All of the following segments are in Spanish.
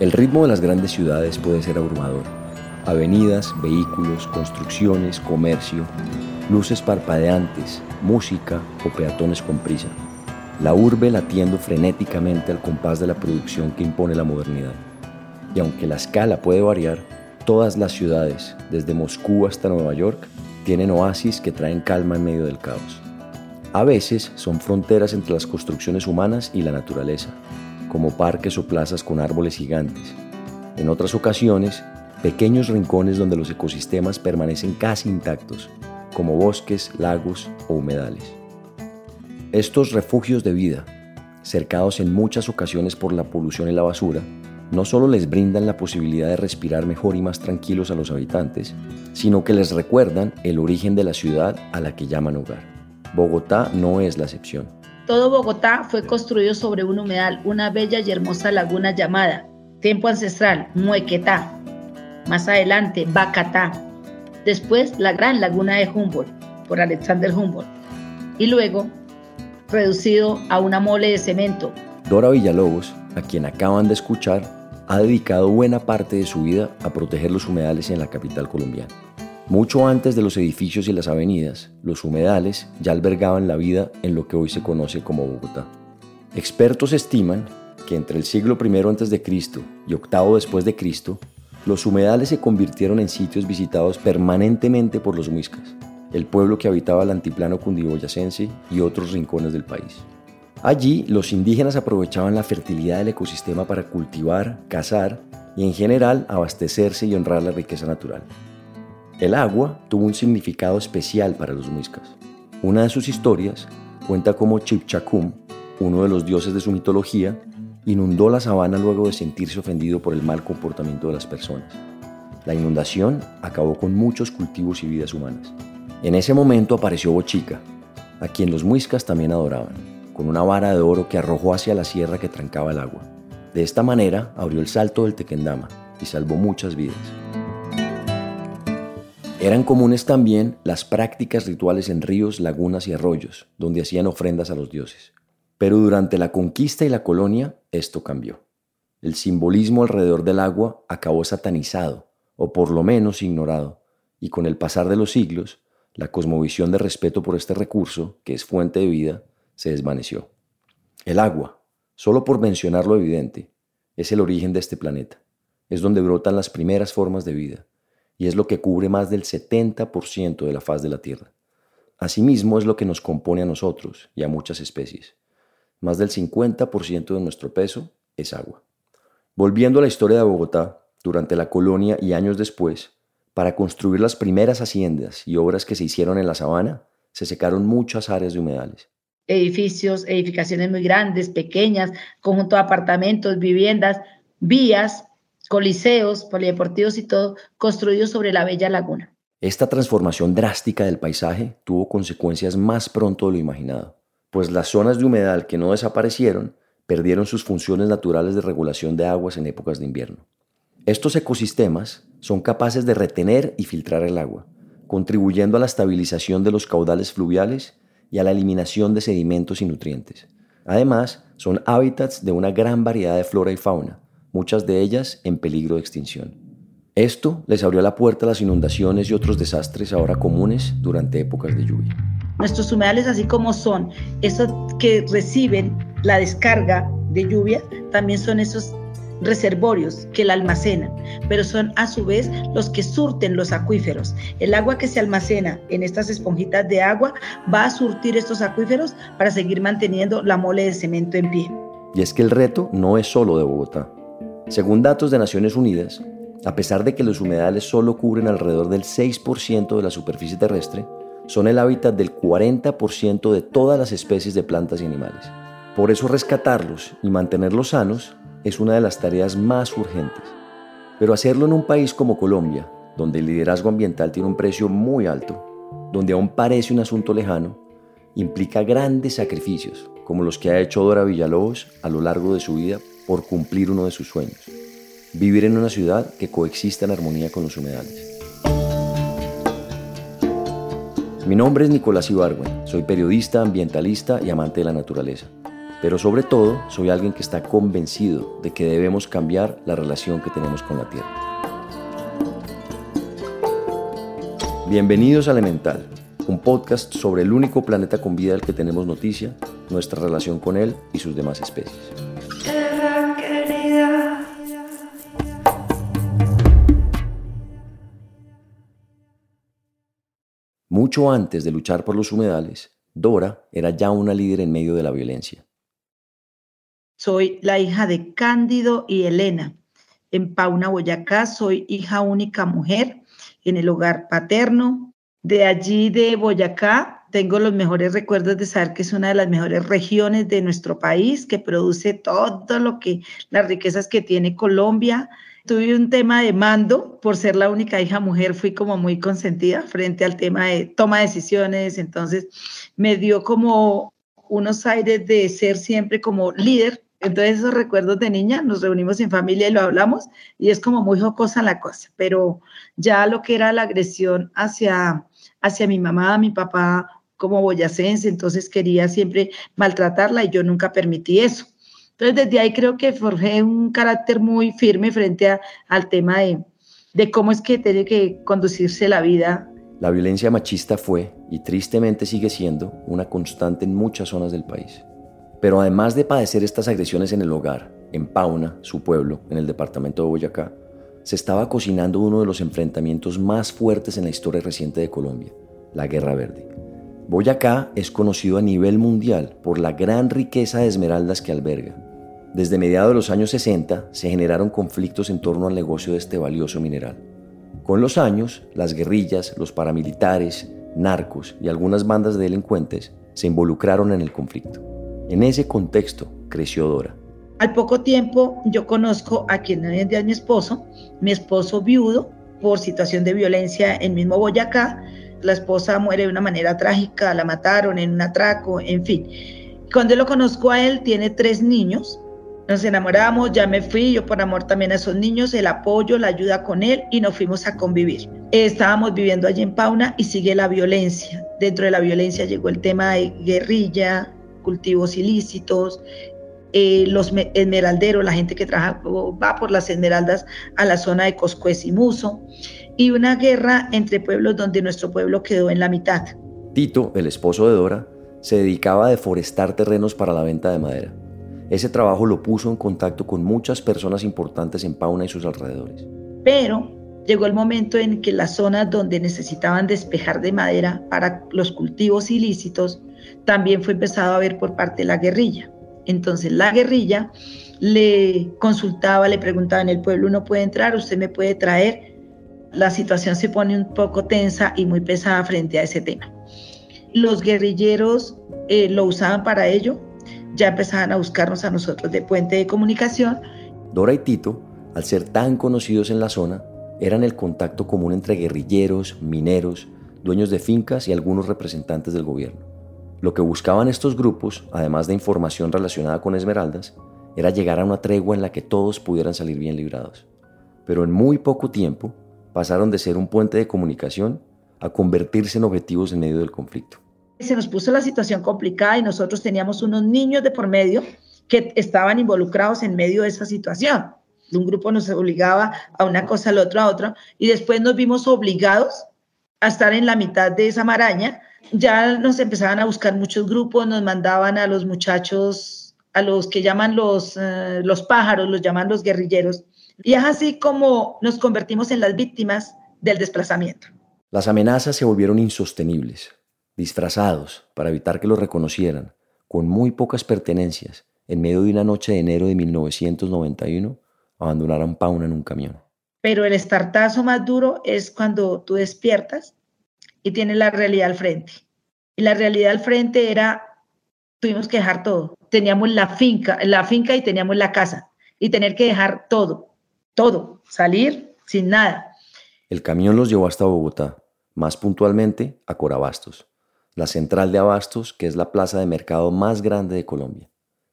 El ritmo de las grandes ciudades puede ser abrumador. Avenidas, vehículos, construcciones, comercio, luces parpadeantes, música o peatones con prisa. La urbe latiendo frenéticamente al compás de la producción que impone la modernidad. Y aunque la escala puede variar, todas las ciudades, desde Moscú hasta Nueva York, tienen oasis que traen calma en medio del caos. A veces son fronteras entre las construcciones humanas y la naturaleza, como parques o plazas con árboles gigantes. En otras ocasiones, pequeños rincones donde los ecosistemas permanecen casi intactos, como bosques, lagos o humedales. Estos refugios de vida, cercados en muchas ocasiones por la polución y la basura, no solo les brindan la posibilidad de respirar mejor y más tranquilos a los habitantes, sino que les recuerdan el origen de la ciudad a la que llaman hogar. Bogotá no es la excepción. Todo Bogotá fue construido sobre un humedal, una bella y hermosa laguna llamada, tiempo ancestral, Muequetá. Más adelante, Bacatá. Después, la gran laguna de Humboldt, por Alexander Humboldt. Y luego, reducido a una mole de cemento. Dora Villalobos, a quien acaban de escuchar, ha dedicado buena parte de su vida a proteger los humedales en la capital colombiana. Mucho antes de los edificios y las avenidas, los humedales ya albergaban la vida en lo que hoy se conoce como Bogotá. Expertos estiman que entre el siglo I a.C. y VIII después de Cristo, los humedales se convirtieron en sitios visitados permanentemente por los muiscas, el pueblo que habitaba el antiplano cundiboyacense y otros rincones del país. Allí, los indígenas aprovechaban la fertilidad del ecosistema para cultivar, cazar y en general abastecerse y honrar la riqueza natural. El agua tuvo un significado especial para los muiscas. Una de sus historias cuenta cómo Chipchacum, uno de los dioses de su mitología, inundó la sabana luego de sentirse ofendido por el mal comportamiento de las personas. La inundación acabó con muchos cultivos y vidas humanas. En ese momento apareció Bochica, a quien los muiscas también adoraban, con una vara de oro que arrojó hacia la sierra que trancaba el agua. De esta manera abrió el salto del Tequendama y salvó muchas vidas. Eran comunes también las prácticas rituales en ríos, lagunas y arroyos, donde hacían ofrendas a los dioses. Pero durante la conquista y la colonia esto cambió. El simbolismo alrededor del agua acabó satanizado, o por lo menos ignorado, y con el pasar de los siglos, la cosmovisión de respeto por este recurso, que es fuente de vida, se desvaneció. El agua, solo por mencionar lo evidente, es el origen de este planeta. Es donde brotan las primeras formas de vida, y es lo que cubre más del 70% de la faz de la Tierra. Asimismo es lo que nos compone a nosotros y a muchas especies. Más del 50% de nuestro peso es agua. Volviendo a la historia de Bogotá, durante la colonia y años después, para construir las primeras haciendas y obras que se hicieron en la sabana, se secaron muchas áreas de humedales. Edificios, edificaciones muy grandes, pequeñas, conjunto de apartamentos, viviendas, vías, coliseos, polideportivos y todo, construidos sobre la bella laguna. Esta transformación drástica del paisaje tuvo consecuencias más pronto de lo imaginado. pues las zonas de humedal que no desaparecieron perdieron sus funciones naturales de regulación de aguas en épocas de invierno. Estos ecosistemas son capaces de retener y filtrar el agua, contribuyendo a la estabilización de los caudales fluviales y a la eliminación de sedimentos y nutrientes. Además, son hábitats de una gran variedad de flora y fauna, muchas de ellas en peligro de extinción. Esto les abrió la puerta a las inundaciones y otros desastres ahora comunes durante épocas de lluvia. Nuestros humedales, así como son esos que reciben la descarga de lluvia, también son esos reservorios que la almacenan, pero son a su vez los que surten los acuíferos. El agua que se almacena en estas esponjitas de agua va a surtir estos acuíferos para seguir manteniendo la mole de cemento en pie. Y es que el reto no es solo de Bogotá. Según datos de Naciones Unidas, a pesar de que los humedales solo cubren alrededor del 6% de la superficie terrestre, son el hábitat del 40% de todas las especies de plantas y animales. Por eso rescatarlos y mantenerlos sanos es una de las tareas más urgentes. Pero hacerlo en un país como Colombia, donde el liderazgo ambiental tiene un precio muy alto, donde aún parece un asunto lejano, implica grandes sacrificios, como los que ha hecho Dora Villalobos a lo largo de su vida por cumplir uno de sus sueños, vivir en una ciudad que coexista en armonía con los humedales. Mi nombre es Nicolás Ibargüen, soy periodista, ambientalista y amante de la naturaleza. Pero sobre todo, soy alguien que está convencido de que debemos cambiar la relación que tenemos con la Tierra. Bienvenidos a Elemental, un podcast sobre el único planeta con vida del que tenemos noticia, nuestra relación con él y sus demás especies. Mucho antes de luchar por los humedales, Dora era ya una líder en medio de la violencia. Soy la hija de Cándido y Elena. En Pauna, Boyacá, soy hija única mujer en el hogar paterno. De allí de Boyacá tengo los mejores recuerdos de saber que es una de las mejores regiones de nuestro país, que produce todo lo que, las riquezas que tiene Colombia. Tuve un tema de mando, por ser la única hija mujer, fui como muy consentida frente al tema de toma de decisiones, entonces me dio como unos aires de ser siempre como líder entonces esos recuerdos de niña, nos reunimos en familia y lo hablamos y es como muy jocosa la cosa, pero ya lo que era la agresión hacia, hacia mi mamá, mi papá como boyacense, entonces quería siempre maltratarla y yo nunca permití eso. Entonces desde ahí creo que forjé un carácter muy firme frente al tema de, de cómo es que tiene que conducirse la vida. La violencia machista fue y tristemente sigue siendo una constante en muchas zonas del país. Pero además de padecer estas agresiones en el hogar, en Pauna, su pueblo, en el departamento de Boyacá, se estaba cocinando uno de los enfrentamientos más fuertes en la historia reciente de Colombia, la Guerra Verde. Boyacá es conocido a nivel mundial por la gran riqueza de esmeraldas que alberga. Desde mediados de los años 60 se generaron conflictos en torno al negocio de este valioso mineral. Con los años, las guerrillas, los paramilitares, narcos y algunas bandas de delincuentes se involucraron en el conflicto. En ese contexto creció Dora. Al poco tiempo yo conozco a quien hoy en día es mi esposo, mi esposo viudo por situación de violencia en mismo Boyacá. La esposa muere de una manera trágica, la mataron en un atraco, en fin. Cuando lo conozco a él, tiene tres niños. Nos enamoramos, ya me fui, yo por amor también a esos niños, el apoyo, la ayuda con él y nos fuimos a convivir. Estábamos viviendo allí en Pauna y sigue la violencia. Dentro de la violencia llegó el tema de guerrilla, cultivos ilícitos, eh, los esmeralderos, la gente que trabaja, va por las esmeraldas a la zona de Coscuez y Muso, y una guerra entre pueblos donde nuestro pueblo quedó en la mitad. Tito, el esposo de Dora, se dedicaba a deforestar terrenos para la venta de madera. Ese trabajo lo puso en contacto con muchas personas importantes en Pauna y sus alrededores. Pero llegó el momento en que las zonas donde necesitaban despejar de madera para los cultivos ilícitos también fue empezado a ver por parte de la guerrilla. Entonces la guerrilla le consultaba, le preguntaba en el pueblo, uno puede entrar, usted me puede traer. La situación se pone un poco tensa y muy pesada frente a ese tema. Los guerrilleros eh, lo usaban para ello, ya empezaban a buscarnos a nosotros de puente de comunicación. Dora y Tito, al ser tan conocidos en la zona, eran el contacto común entre guerrilleros, mineros, dueños de fincas y algunos representantes del gobierno. Lo que buscaban estos grupos, además de información relacionada con Esmeraldas, era llegar a una tregua en la que todos pudieran salir bien librados. Pero en muy poco tiempo pasaron de ser un puente de comunicación a convertirse en objetivos en medio del conflicto. Se nos puso la situación complicada y nosotros teníamos unos niños de por medio que estaban involucrados en medio de esa situación. Un grupo nos obligaba a una cosa, al otro, a otra, y después nos vimos obligados a estar en la mitad de esa maraña ya nos empezaban a buscar muchos grupos, nos mandaban a los muchachos, a los que llaman los, eh, los pájaros, los llaman los guerrilleros. Y es así como nos convertimos en las víctimas del desplazamiento. Las amenazas se volvieron insostenibles, disfrazados para evitar que los reconocieran, con muy pocas pertenencias, en medio de una noche de enero de 1991, abandonaron Pauna en un camión. Pero el estartazo más duro es cuando tú despiertas y tienes la realidad al frente. Y la realidad al frente era, tuvimos que dejar todo. Teníamos la finca, la finca y teníamos la casa. Y tener que dejar todo, todo, salir sin nada. El camión los llevó hasta Bogotá, más puntualmente a Corabastos, la central de Abastos, que es la plaza de mercado más grande de Colombia.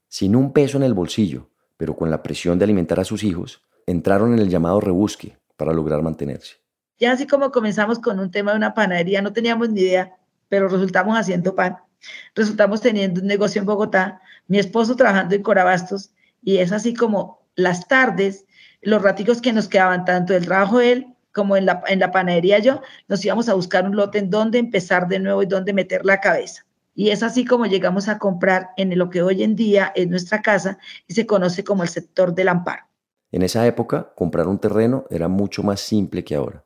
Sin un peso en el bolsillo, pero con la presión de alimentar a sus hijos, entraron en el llamado rebusque para lograr mantenerse. Ya así como comenzamos con un tema de una panadería, no teníamos ni idea, pero resultamos haciendo pan. Resultamos teniendo un negocio en Bogotá, mi esposo trabajando en Corabastos, y es así como las tardes, los raticos que nos quedaban, tanto del trabajo de él como en la, en la panadería yo, nos íbamos a buscar un lote en donde empezar de nuevo y dónde meter la cabeza. Y es así como llegamos a comprar en lo que hoy en día es nuestra casa y se conoce como el sector del amparo. En esa época, comprar un terreno era mucho más simple que ahora.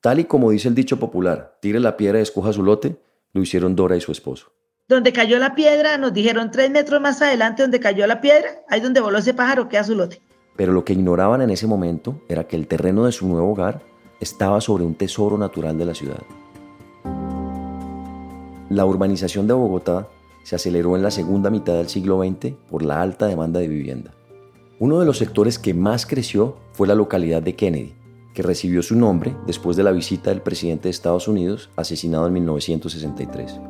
Tal y como dice el dicho popular, tire la piedra y escoja su lote, lo hicieron Dora y su esposo. Donde cayó la piedra, nos dijeron tres metros más adelante, donde cayó la piedra, ahí donde voló ese pájaro, queda su lote. Pero lo que ignoraban en ese momento era que el terreno de su nuevo hogar estaba sobre un tesoro natural de la ciudad. La urbanización de Bogotá se aceleró en la segunda mitad del siglo XX por la alta demanda de vivienda. Uno de los sectores que más creció fue la localidad de Kennedy, que recibió su nombre después de la visita del presidente de Estados Unidos asesinado en 1963.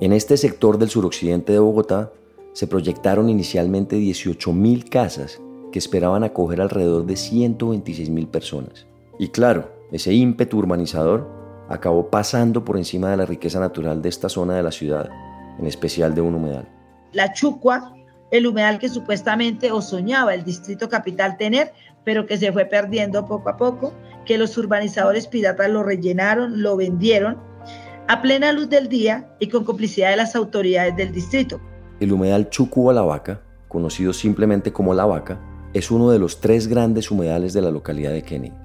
En este sector del suroccidente de Bogotá se proyectaron inicialmente 18.000 casas que esperaban acoger alrededor de 126.000 personas. Y claro, ese ímpetu urbanizador acabó pasando por encima de la riqueza natural de esta zona de la ciudad, en especial de un humedal. La Chucua, el humedal que supuestamente o soñaba el distrito capital tener, pero que se fue perdiendo poco a poco, que los urbanizadores piratas lo rellenaron, lo vendieron a plena luz del día y con complicidad de las autoridades del distrito. El humedal Chucuba La Vaca, conocido simplemente como La Vaca, es uno de los tres grandes humedales de la localidad de Kennedy.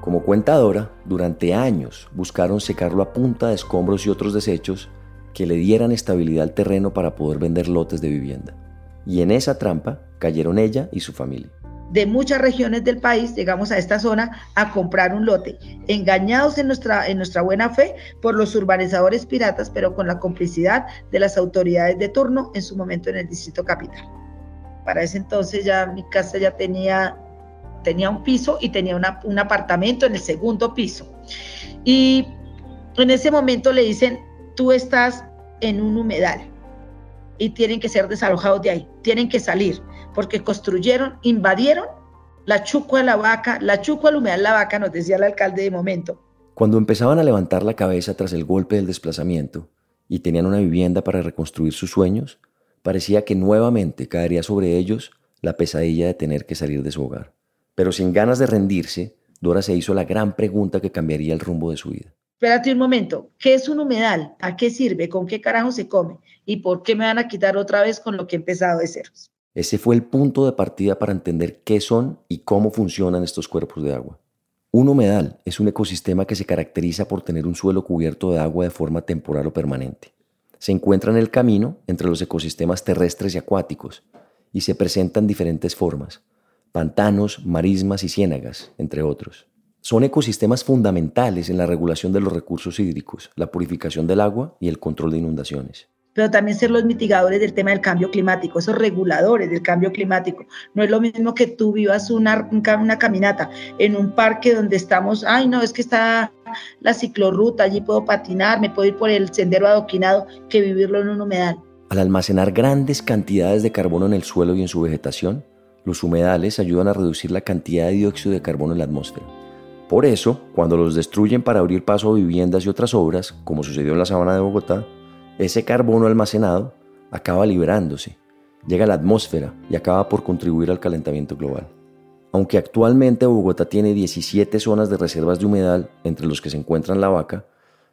Como cuentadora, durante años buscaron secarlo a punta de escombros y otros desechos que le dieran estabilidad al terreno para poder vender lotes de vivienda. Y en esa trampa cayeron ella y su familia de muchas regiones del país llegamos a esta zona a comprar un lote, engañados en nuestra, en nuestra buena fe por los urbanizadores piratas, pero con la complicidad de las autoridades de turno en su momento en el Distrito Capital. Para ese entonces ya mi casa ya tenía, tenía un piso y tenía un apartamento en el segundo piso. Y en ese momento le dicen, tú estás en un humedal y tienen que ser desalojados de ahí, tienen que salir porque construyeron, invadieron la Chucua la Vaca, la Chucua al humedal la Vaca, nos decía el alcalde de momento. Cuando empezaban a levantar la cabeza tras el golpe del desplazamiento y tenían una vivienda para reconstruir sus sueños, parecía que nuevamente caería sobre ellos la pesadilla de tener que salir de su hogar. Pero sin ganas de rendirse, Dora se hizo la gran pregunta que cambiaría el rumbo de su vida. Espérate un momento, ¿qué es un humedal? ¿A qué sirve? ¿Con qué carajo se come? ¿Y por qué me van a quitar otra vez con lo que he empezado de ceros? Ese fue el punto de partida para entender qué son y cómo funcionan estos cuerpos de agua. Un humedal es un ecosistema que se caracteriza por tener un suelo cubierto de agua de forma temporal o permanente. Se encuentra en el camino entre los ecosistemas terrestres y acuáticos y se presenta en diferentes formas, pantanos, marismas y ciénagas, entre otros. Son ecosistemas fundamentales en la regulación de los recursos hídricos, la purificación del agua y el control de inundaciones. pero también ser los mitigadores del tema del cambio climático, esos reguladores del cambio climático. No es lo mismo que tú vivas una, una caminata en un parque donde estamos, ay no, es que está la ciclorruta, allí puedo patinar, me puedo ir por el sendero adoquinado, que vivirlo en un humedal. Al almacenar grandes cantidades de carbono en el suelo y en su vegetación, los humedales ayudan a reducir la cantidad de dióxido de carbono en la atmósfera. Por eso, cuando los destruyen para abrir paso a viviendas y otras obras, como sucedió en la sabana de Bogotá, ese carbono almacenado acaba liberándose, llega a la atmósfera y acaba por contribuir al calentamiento global. Aunque actualmente Bogotá tiene 17 zonas de reservas de humedal, entre los que se encuentran la vaca,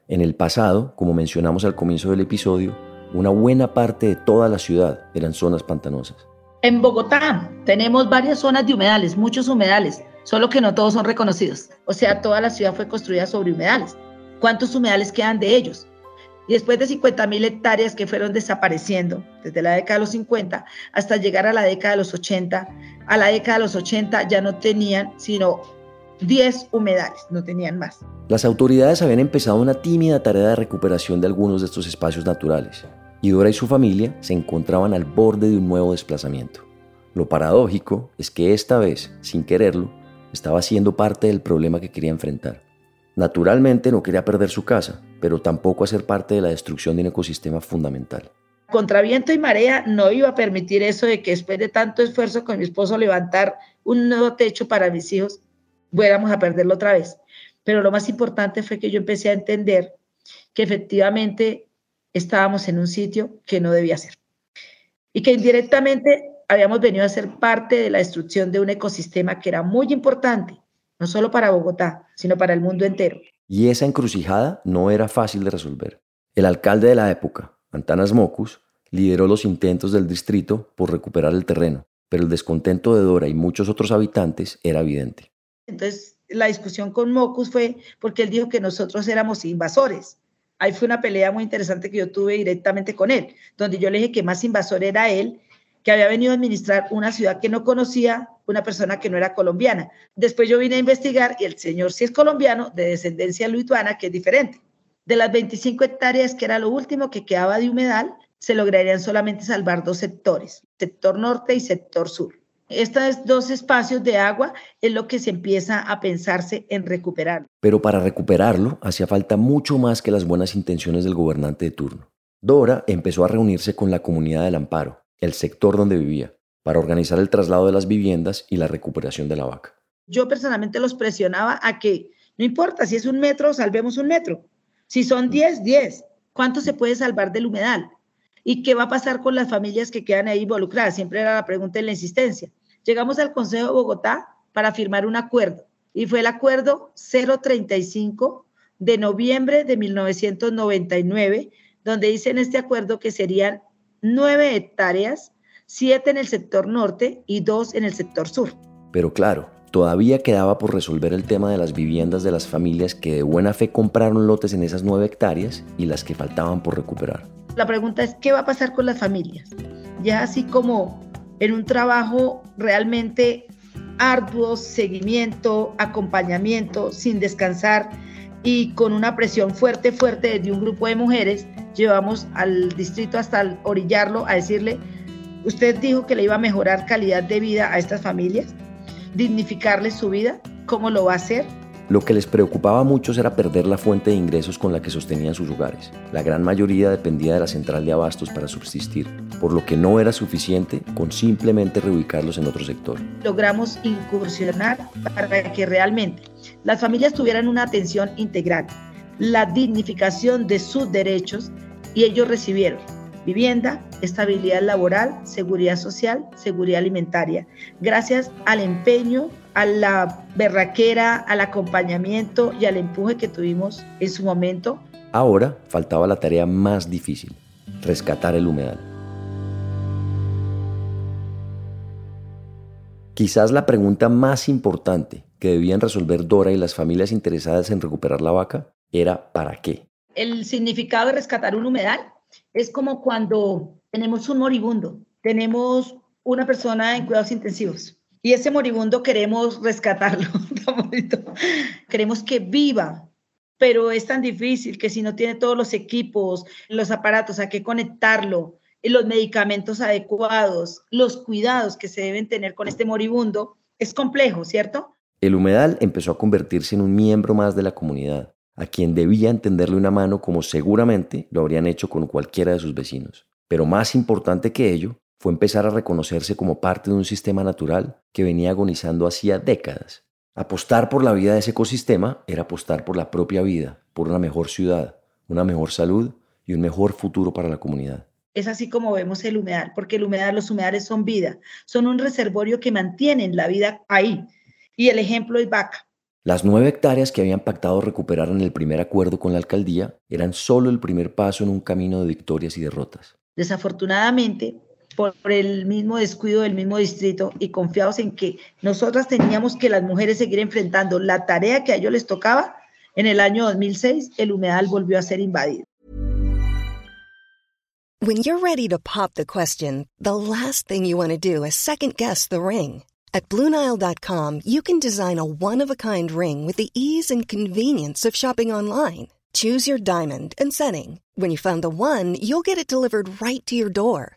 en el pasado, como mencionamos al comienzo del episodio, una buena parte de toda la ciudad eran zonas pantanosas. En Bogotá tenemos varias zonas de humedales, muchos humedales, solo que no todos son reconocidos. O sea, toda la ciudad fue construida sobre humedales. ¿Cuántos humedales quedan de ellos? Y después de 50 mil hectáreas que fueron desapareciendo desde la década de los 50 hasta llegar a la década de los 80, a la década de los 80 ya no tenían sino 10 humedales, no tenían más. Las autoridades habían empezado una tímida tarea de recuperación de algunos de estos espacios naturales, y Dora y su familia se encontraban al borde de un nuevo desplazamiento. Lo paradójico es que esta vez, sin quererlo, estaba siendo parte del problema que quería enfrentar. Naturalmente no quería perder su casa, pero tampoco hacer parte de la destrucción de un ecosistema fundamental. Contra viento y marea no iba a permitir eso de que después de tanto esfuerzo con mi esposo levantar un nuevo techo para mis hijos, fuéramos a perderlo otra vez. Pero lo más importante fue que yo empecé a entender que efectivamente estábamos en un sitio que no debía ser. Y que indirectamente habíamos venido a ser parte de la destrucción de un ecosistema que era muy importante no solo para Bogotá, sino para el mundo entero. Y esa encrucijada no era fácil de resolver. El alcalde de la época, Antanas Mocus, lideró los intentos del distrito por recuperar el terreno, pero el descontento de Dora y muchos otros habitantes era evidente. Entonces, la discusión con Mocus fue porque él dijo que nosotros éramos invasores. Ahí fue una pelea muy interesante que yo tuve directamente con él, donde yo le dije que más invasor era él que había venido a administrar una ciudad que no conocía una persona que no era colombiana. Después yo vine a investigar y el señor sí es colombiano, de descendencia lituana, que es diferente. De las 25 hectáreas, que era lo último que quedaba de humedal, se lograrían solamente salvar dos sectores, sector norte y sector sur. Estos dos espacios de agua es lo que se empieza a pensarse en recuperar. Pero para recuperarlo hacía falta mucho más que las buenas intenciones del gobernante de turno. Dora empezó a reunirse con la comunidad del Amparo, el sector donde vivía, para organizar el traslado de las viviendas y la recuperación de la vaca. Yo personalmente los presionaba a que, no importa, si es un metro, salvemos un metro. Si son 10, 10. ¿Cuánto se puede salvar del humedal? ¿Y qué va a pasar con las familias que quedan ahí involucradas? Siempre era la pregunta en la insistencia. Llegamos al Consejo de Bogotá para firmar un acuerdo y fue el acuerdo 035 de noviembre de 1999, donde dice en este acuerdo que serían nueve hectáreas, siete en el sector norte y dos en el sector sur. Pero claro, todavía quedaba por resolver el tema de las viviendas de las familias que de buena fe compraron lotes en esas nueve hectáreas y las que faltaban por recuperar. La pregunta es, ¿qué va a pasar con las familias? Ya así como en un trabajo realmente arduo, seguimiento, acompañamiento, sin descansar y con una presión fuerte, fuerte de un grupo de mujeres, llevamos al distrito hasta orillarlo a decirle, usted dijo que le iba a mejorar calidad de vida a estas familias, dignificarles su vida, ¿cómo lo va a hacer? Lo que les preocupaba a muchos era perder la fuente de ingresos con la que sostenían sus hogares. La gran mayoría dependía de la central de abastos para subsistir, por lo que no era suficiente con simplemente reubicarlos en otro sector. Logramos incursionar para que realmente las familias tuvieran una atención integral, la dignificación de sus derechos y ellos recibieron vivienda, estabilidad laboral, seguridad social, seguridad alimentaria, gracias al empeño, a la berraquera, al acompañamiento y al empuje que tuvimos en su momento. Ahora faltaba la tarea más difícil, rescatar el humedal. Quizás la pregunta más importante que debían resolver Dora y las familias interesadas en recuperar la vaca era ¿para qué? el significado de rescatar un humedal es como cuando tenemos un moribundo, tenemos una persona en cuidados intensivos y ese moribundo queremos rescatarlo, queremos que viva, pero es tan difícil que si no tiene todos los equipos, los aparatos, a qué conectarlo, los medicamentos adecuados, los cuidados que se deben tener con este moribundo, es complejo, ¿cierto? El humedal empezó a convertirse en un miembro más de la comunidad, a quien debía entenderle una mano como seguramente lo habrían hecho con cualquiera de sus vecinos. Pero más importante que ello fue empezar a reconocerse como parte de un sistema natural que venía agonizando hacía décadas. Apostar por la vida de ese ecosistema era apostar por la propia vida, por una mejor ciudad, una mejor salud y un mejor futuro para la comunidad. Es así como vemos el humedal, porque el humedal, los humedales son vida, son un reservorio que mantienen la vida ahí. Y el ejemplo es vaca. Las nueve hectáreas que habían pactado recuperar en el primer acuerdo con la alcaldía eran solo el primer paso en un camino de victorias y derrotas. Desafortunadamente, por el mismo descuido del mismo distrito y confiados en que nosotras teníamos que las mujeres seguir enfrentando la tarea que a ellos les tocaba, en el año 2006 el humedal volvió a ser invadido. When you're ready to pop the question, the last thing you want to do is second guess the ring. At BlueNile.com, you can design a one-of-a-kind ring with the ease and convenience of shopping online. Choose your diamond and setting. When you find the one, you'll get it delivered right to your door.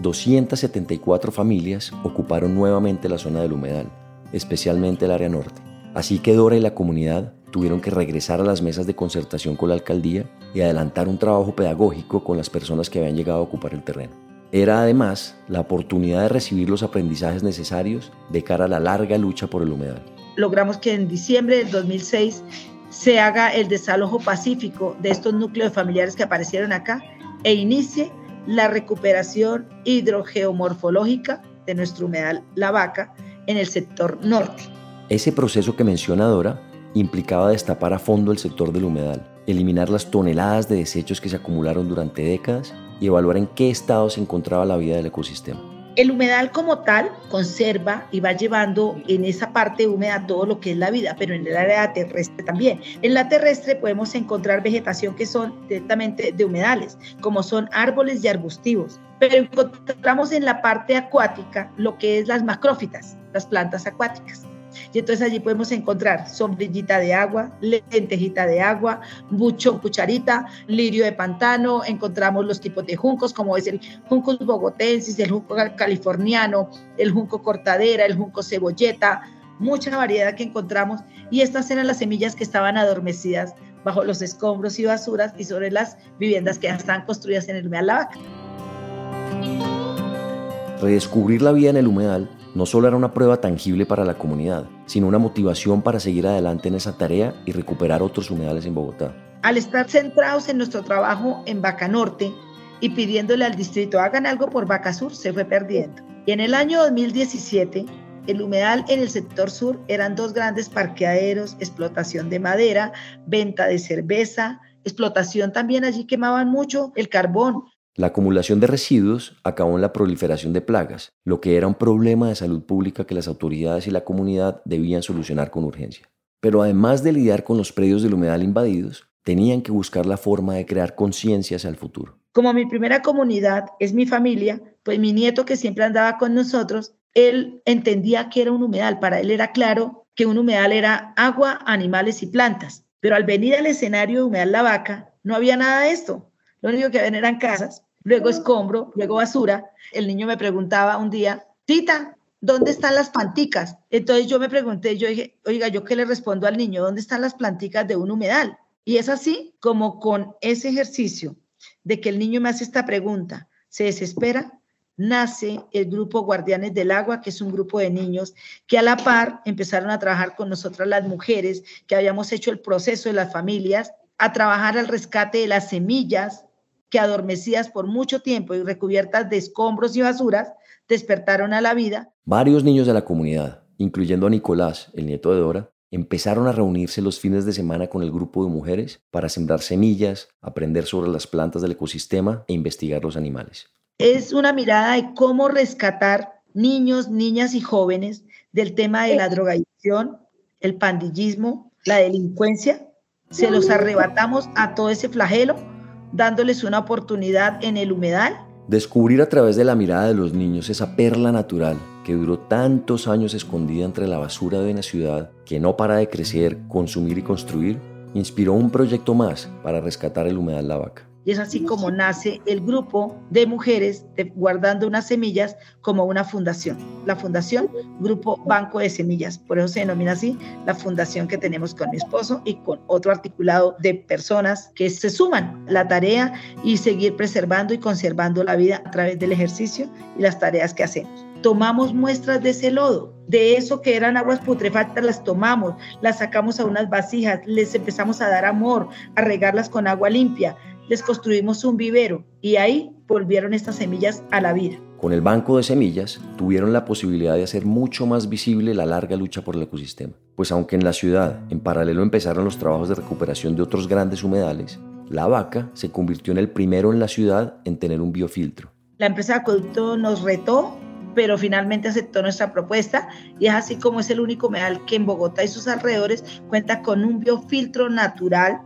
274 familias ocuparon nuevamente la zona del humedal, especialmente el área norte. Así que Dora y la comunidad tuvieron que regresar a las mesas de concertación con la alcaldía y adelantar un trabajo pedagógico con las personas que habían llegado a ocupar el terreno. Era además la oportunidad de recibir los aprendizajes necesarios de cara a la larga lucha por el humedal. Logramos que en diciembre del 2006 se haga el desalojo pacífico de estos núcleos familiares que aparecieron acá e inicie la recuperación hidrogeomorfológica de nuestro humedal La Vaca en el sector norte. Ese proceso que menciona Dora implicaba destapar a fondo el sector del humedal, eliminar las toneladas de desechos que se acumularon durante décadas y evaluar en qué estado se encontraba la vida del ecosistema. El humedal como tal conserva y va llevando en esa parte húmeda todo lo que es la vida, pero en el área terrestre también. En la terrestre podemos encontrar vegetación que son directamente de humedales, como son árboles y arbustivos, pero encontramos en la parte acuática lo que es las macrófitas, las plantas acuáticas. Y entonces allí podemos encontrar sombrillita de agua, lentejita de agua, buchón cucharita, lirio de pantano, encontramos los tipos de juncos, como es el junco bogotensis, el junco californiano, el junco cortadera, el junco cebolleta, mucha variedad que encontramos. Y estas eran las semillas que estaban adormecidas bajo los escombros y basuras y sobre las viviendas que ya están construidas en el humedal. Redescubrir la vida en el humedal no solo era una prueba tangible para la comunidad, sino una motivación para seguir adelante en esa tarea y recuperar otros humedales en Bogotá. Al estar centrados en nuestro trabajo en Vaca Norte y pidiéndole al distrito hagan algo por Vaca Sur, se fue perdiendo. Y en el año 2017, el humedal en el sector sur eran dos grandes parqueaderos, explotación de madera, venta de cerveza, explotación también allí quemaban mucho el carbón, la acumulación de residuos acabó en la proliferación de plagas, lo que era un problema de salud pública que las autoridades y la comunidad debían solucionar con urgencia. Pero además de lidiar con los predios del humedal invadidos, tenían que buscar la forma de crear conciencia hacia el futuro. Como mi primera comunidad es mi familia, pues mi nieto que siempre andaba con nosotros, él entendía que era un humedal. Para él era claro que un humedal era agua, animales y plantas. Pero al venir al escenario de humedal La Vaca, no había nada de esto. Lo único que había eran casas, luego escombro, luego basura. El niño me preguntaba un día, Tita, ¿dónde están las planticas? Entonces yo me pregunté, yo dije, oiga, ¿yo qué le respondo al niño? ¿Dónde están las planticas de un humedal? Y es así como con ese ejercicio de que el niño me hace esta pregunta, se desespera, nace el grupo Guardianes del Agua, que es un grupo de niños que a la par empezaron a trabajar con nosotras las mujeres, que habíamos hecho el proceso de las familias, a trabajar al rescate de las semillas que adormecidas por mucho tiempo y recubiertas de escombros y basuras, despertaron a la vida. Varios niños de la comunidad, incluyendo a Nicolás, el nieto de Dora, empezaron a reunirse los fines de semana con el grupo de mujeres para sembrar semillas, aprender sobre las plantas del ecosistema e investigar los animales. Es una mirada de cómo rescatar niños, niñas y jóvenes del tema de la drogadicción, el pandillismo, la delincuencia. Se los arrebatamos a todo ese flagelo, dándoles una oportunidad en el humedal Descubrir a través de la mirada de los niños esa perla natural que duró tantos años escondida entre la basura de una ciudad que no para de crecer, consumir y construir, inspiró un proyecto más para rescatar el humedal La Vaca. Y es así como nace el grupo de mujeres guardando unas semillas como una fundación. La fundación, Grupo Banco de Semillas. Por eso se denomina así la fundación que tenemos con mi esposo y con otro articulado de personas que se suman la tarea y seguir preservando y conservando la vida a través del ejercicio y las tareas que hacemos tomamos muestras de ese lodo, de eso que eran aguas putrefactas, las tomamos, las sacamos a unas vasijas, les empezamos a dar amor, a regarlas con agua limpia, les construimos un vivero y ahí volvieron estas semillas a la vida. Con el banco de semillas tuvieron la posibilidad de hacer mucho más visible la larga lucha por el ecosistema, pues aunque en la ciudad en paralelo empezaron los trabajos de recuperación de otros grandes humedales, la vaca se convirtió en el primero en la ciudad en tener un biofiltro. La empresa de acueducto nos retó, pero finalmente aceptó nuestra propuesta y es así como es el único humedal que en Bogotá y sus alrededores cuenta con un biofiltro natural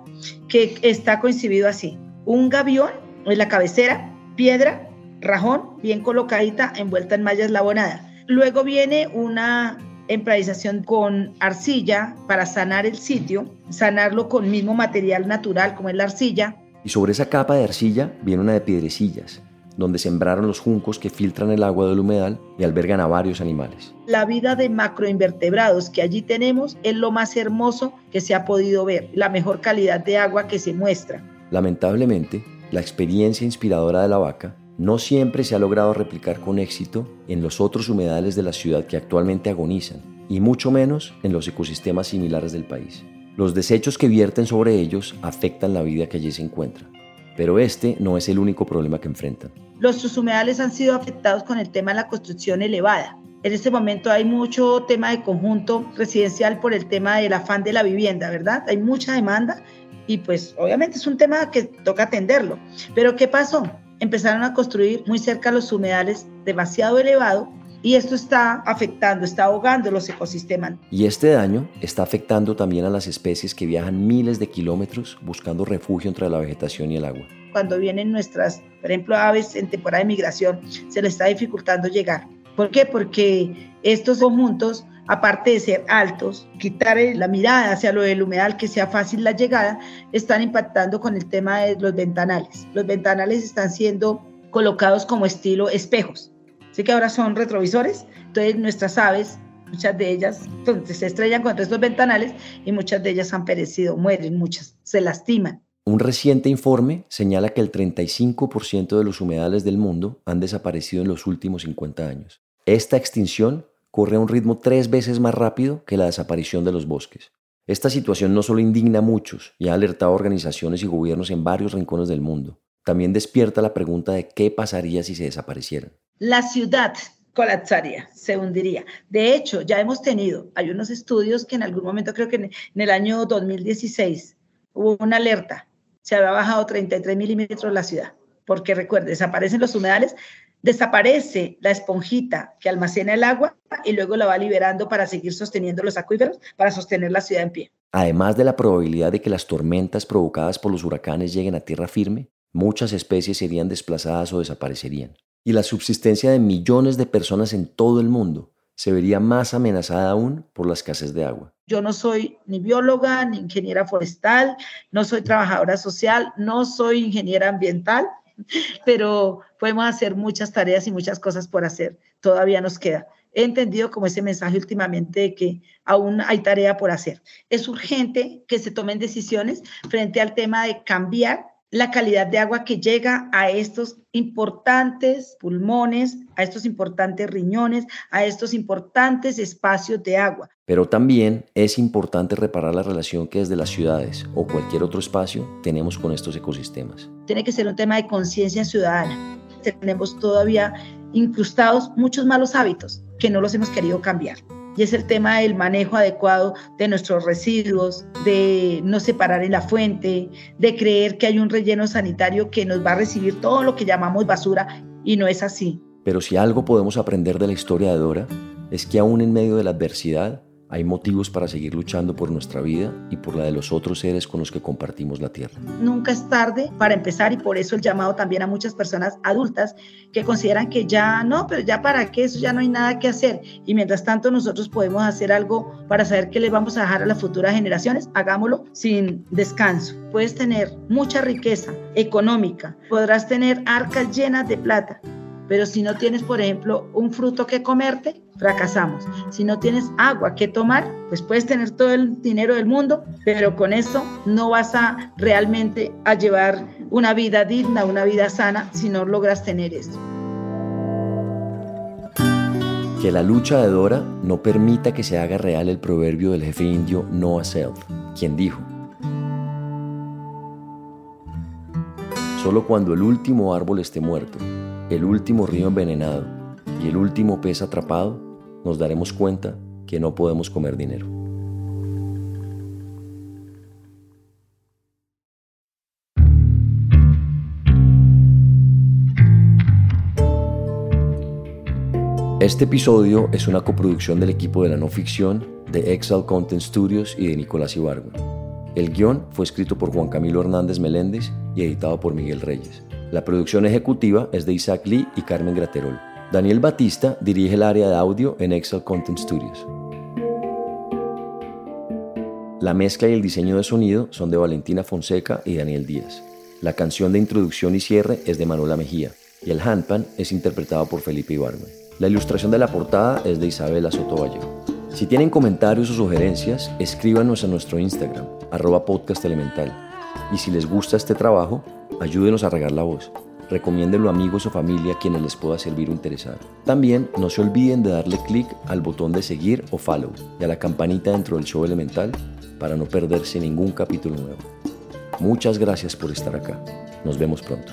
que está coincidido así un gavión en la cabecera, piedra, rajón, bien colocadita, envuelta en mallas labonadas. Luego viene una improvisación con arcilla para sanar el sitio, sanarlo con mismo material natural como es la arcilla. Y sobre esa capa de arcilla viene una de piedrecillas, donde sembraron los juncos que filtran el agua del humedal y albergan a varios animales. La vida de macroinvertebrados que allí tenemos es lo más hermoso que se ha podido ver, la mejor calidad de agua que se muestra. Lamentablemente, la experiencia inspiradora de la vaca no siempre se ha logrado replicar con éxito en los otros humedales de la ciudad que actualmente agonizan, y mucho menos en los ecosistemas similares del país. Los desechos que vierten sobre ellos afectan la vida que allí se encuentra, pero este no es el único problema que enfrentan. Los humedales han sido afectados con el tema de la construcción elevada. En este momento hay mucho tema de conjunto residencial por el tema del afán de la vivienda, ¿verdad? Hay mucha demanda y pues obviamente es un tema que toca atenderlo. Pero ¿qué pasó? Empezaron a construir muy cerca los humedales demasiado elevado y esto está afectando, está ahogando los ecosistemas. Y este daño está afectando también a las especies que viajan miles de kilómetros buscando refugio entre la vegetación y el agua. Cuando vienen nuestras, por ejemplo, aves en temporada de migración, se les está dificultando llegar. ¿Por qué? Porque estos conjuntos aparte de ser altos, quitar la mirada hacia lo del humedal, que sea fácil la llegada, están impactando con el tema de los ventanales. Los ventanales están siendo colocados como estilo espejos. Así que ahora son retrovisores. Entonces nuestras aves, muchas de ellas pues, se estrellan contra estos ventanales y muchas de ellas han perecido, mueren, muchas se lastiman. Un reciente informe señala que el 35% de los humedales del mundo han desaparecido en los últimos 50 años. Esta extinción corre a un ritmo tres veces más rápido que la desaparición de los bosques. Esta situación no solo indigna a muchos y ha alertado a organizaciones y gobiernos en varios rincones del mundo, también despierta la pregunta de qué pasaría si se desaparecieran. La ciudad colapsaría, se hundiría. De hecho, ya hemos tenido, hay unos estudios que en algún momento, creo que en, el año 2016, hubo una alerta, se había bajado 33 milímetros la ciudad, porque recuerde, desaparecen los humedales, desaparece la esponjita que almacena el agua y luego la va liberando para seguir sosteniendo los acuíferos, para sostener la ciudad en pie. Además de la probabilidad de que las tormentas provocadas por los huracanes lleguen a tierra firme, muchas especies serían desplazadas o desaparecerían. Y la subsistencia de millones de personas en todo el mundo se vería más amenazada aún por la escasez de agua. Yo no soy ni bióloga, ni ingeniera forestal, no soy trabajadora social, no soy ingeniera ambiental, pero podemos hacer muchas tareas y muchas cosas por hacer. Todavía nos queda. He entendido como ese mensaje últimamente de que aún hay tarea por hacer. Es urgente que se tomen decisiones frente al tema de cambiar la calidad de agua que llega a estos importantes pulmones, a estos importantes riñones, a estos importantes espacios de agua. Pero también es importante reparar la relación que desde las ciudades o cualquier otro espacio tenemos con estos ecosistemas. Tiene que ser un tema de conciencia ciudadana. Tenemos todavía incrustados muchos malos hábitos que no los hemos querido cambiar y es el tema del manejo adecuado de nuestros residuos, de no separar en la fuente, de creer que hay un relleno sanitario que nos va a recibir todo lo que llamamos basura y no es así. Pero si algo podemos aprender de la historia de Dora, es que aún en medio de la adversidad, hay motivos para seguir luchando por nuestra vida y por la de los otros seres con los que compartimos la tierra. Nunca es tarde para empezar y por eso el llamado también a muchas personas adultas que consideran que ya no, pero ya para qué, eso ya no hay nada que hacer. Y mientras tanto nosotros podemos hacer algo para saber qué le vamos a dejar a las futuras generaciones, hagámoslo sin descanso. Puedes tener mucha riqueza económica, podrás tener arcas llenas de plata, pero si no tienes, por ejemplo, un fruto que comerte, fracasamos. Si no tienes agua que tomar, pues puedes tener todo el dinero del mundo, pero con eso no vas a realmente a llevar una vida digna, una vida sana, si no logras tener eso. Que la lucha de Dora no permita que se haga real el proverbio del jefe indio Noah Self, quien dijo, Solo cuando el último árbol esté muerto, el último río envenenado y el último pez atrapado, nos daremos cuenta que no podemos comer dinero. Este episodio es una coproducción del equipo de la no ficción de Excel Content Studios y de Nicolás Ibargüen. El guion fue escrito por Juan Camilo Hernández Meléndez y editado por Miguel Reyes. La producción ejecutiva es de Isaac Lee y Carmen Graterol. Daniel Batista dirige el área de audio en Excel Content Studios. La mezcla y el diseño de sonido son de Valentina Fonseca y Daniel Díaz. La canción de introducción y cierre es de Manuela Mejía y el handpan es interpretado por Felipe Ibargüen. La ilustración de la portada es de Isabela Soto Vallejo. Si tienen comentarios o sugerencias, escríbanos a nuestro Instagram, arroba podcast elemental. Y si les gusta este trabajo, Ayúdenos a regar la voz. Recomiéndenlo a amigos o familia quienes les pueda servir o interesar. También no se olviden de darle clic al botón de seguir o follow y a la campanita dentro del show elemental para no perderse ningún capítulo nuevo. Muchas gracias por estar acá. Nos vemos pronto.